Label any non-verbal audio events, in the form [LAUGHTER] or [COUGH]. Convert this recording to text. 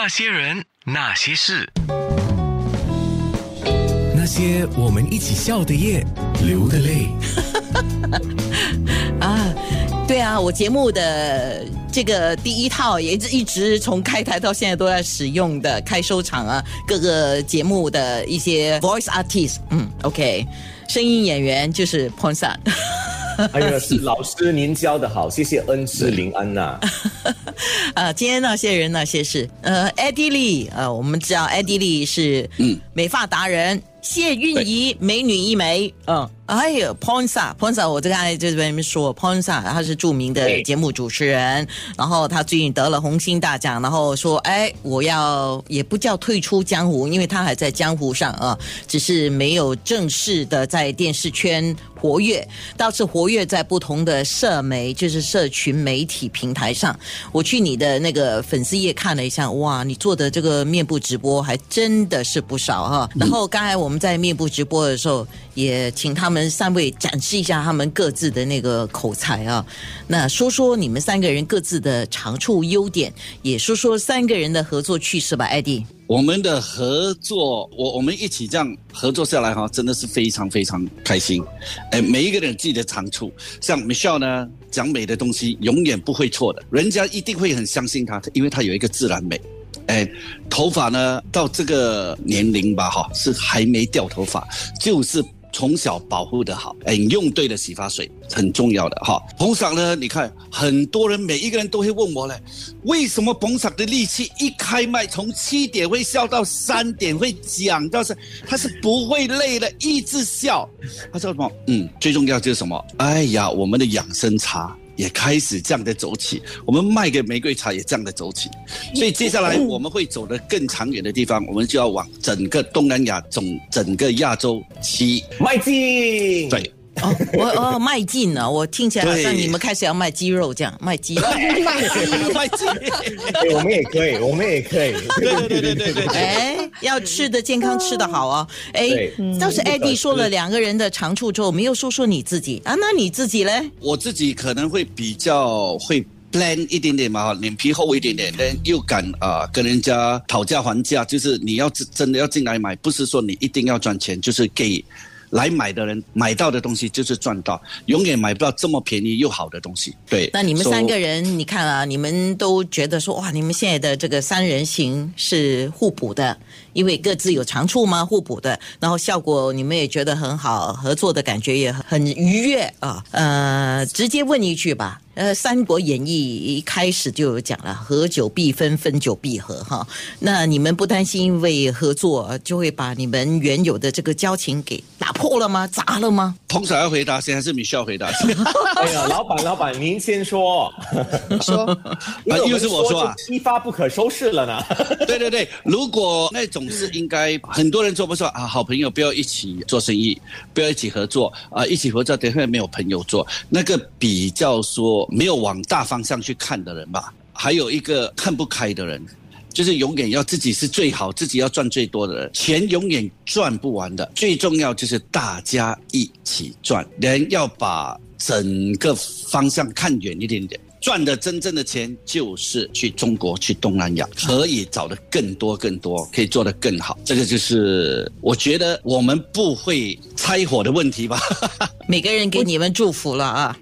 那些人，那些事，那些我们一起笑的夜，流的泪。[LAUGHS] 啊，对啊，我节目的这个第一套也一直从开台到现在都在使用的开收场啊，各个节目的一些 voice artist，嗯，OK，声音演员就是 Ponsa。哎呀，是老师您教的好，谢谢恩师林安娜。[LAUGHS] [LAUGHS] 啊，[LAUGHS] 今天那些人那些事，呃，艾迪丽，呃，我们知道艾迪丽是嗯美发达人，谢韵仪美女一枚，嗯。哎呀，Ponsa，Ponsa，我就刚才这边说，Ponsa，他是著名的节目主持人，然后他最近得了红星大奖，然后说，哎，我要也不叫退出江湖，因为他还在江湖上啊，只是没有正式的在电视圈活跃，倒是活跃在不同的社媒，就是社群媒体平台上。我去你的那个粉丝页看了一下，哇，你做的这个面部直播还真的是不少哈。然后刚才我们在面部直播的时候，也请他们。三位展示一下他们各自的那个口才啊，那说说你们三个人各自的长处优点，也说说三个人的合作趣事吧，艾迪。我们的合作，我我们一起这样合作下来哈，真的是非常非常开心。哎，每一个人自己的长处，像 Michelle 呢，讲美的东西永远不会错的，人家一定会很相信他，因为他有一个自然美。哎，头发呢，到这个年龄吧哈，是还没掉头发，就是。从小保护的好，哎，用对了洗发水很重要的哈。捧场呢，你看很多人每一个人都会问我嘞，为什么捧场的力气一开麦从七点会笑到三点会讲到是，他是不会累的，一直笑。他说什么？嗯，最重要就是什么？哎呀，我们的养生茶。也开始这样的走起，我们卖给玫瑰茶也这样的走起，所以接下来我们会走得更长远的地方，我们就要往整个东南亚、总整个亚洲去迈进。对。哦，我哦卖劲呢，我听起来好像你们开始要卖鸡肉这样，卖鸡，[LAUGHS] 卖鸡，卖鸡，我们也可以，我们也可以，对对对对对，哎，要吃的健康，吃的好哦，哎，倒是艾迪说了两个人的长处之后，没有说说你自己。啊，那你自己嘞？我自己可能会比较会 plan 一点点嘛，脸皮厚一点点，但又敢啊跟人家讨价还价，就是你要真真的要进来买，不是说你一定要赚钱，就是给。来买的人买到的东西就是赚到，永远买不到这么便宜又好的东西。对，那你们三个人，你看啊，你们都觉得说哇，你们现在的这个三人行是互补的，因为各自有长处嘛？互补的，然后效果你们也觉得很好，合作的感觉也很愉悦啊。呃，直接问一句吧。呃，《三国演义》一开始就有讲了，合久必分，分久必合，哈。那你们不担心因为合作就会把你们原有的这个交情给打破了吗？砸了吗？通常要回答先，还是米需要回答？[LAUGHS] 哎呀，老板，老板，您先说。说，啊，又是我说啊，一发不可收拾了呢。[LAUGHS] 对对对，如果那种是应该很多人做不说啊，好朋友不要一起做生意，不要一起合作啊，一起合作等会没有朋友做，那个比较说。没有往大方向去看的人吧，还有一个看不开的人，就是永远要自己是最好，自己要赚最多的人，钱永远赚不完的。最重要就是大家一起赚，人要把整个方向看远一点点。赚的真正的钱就是去中国、去东南亚，可以找的更多更多，可以做得更好。这个就是我觉得我们不会拆伙的问题吧。[LAUGHS] 每个人给你们祝福了啊。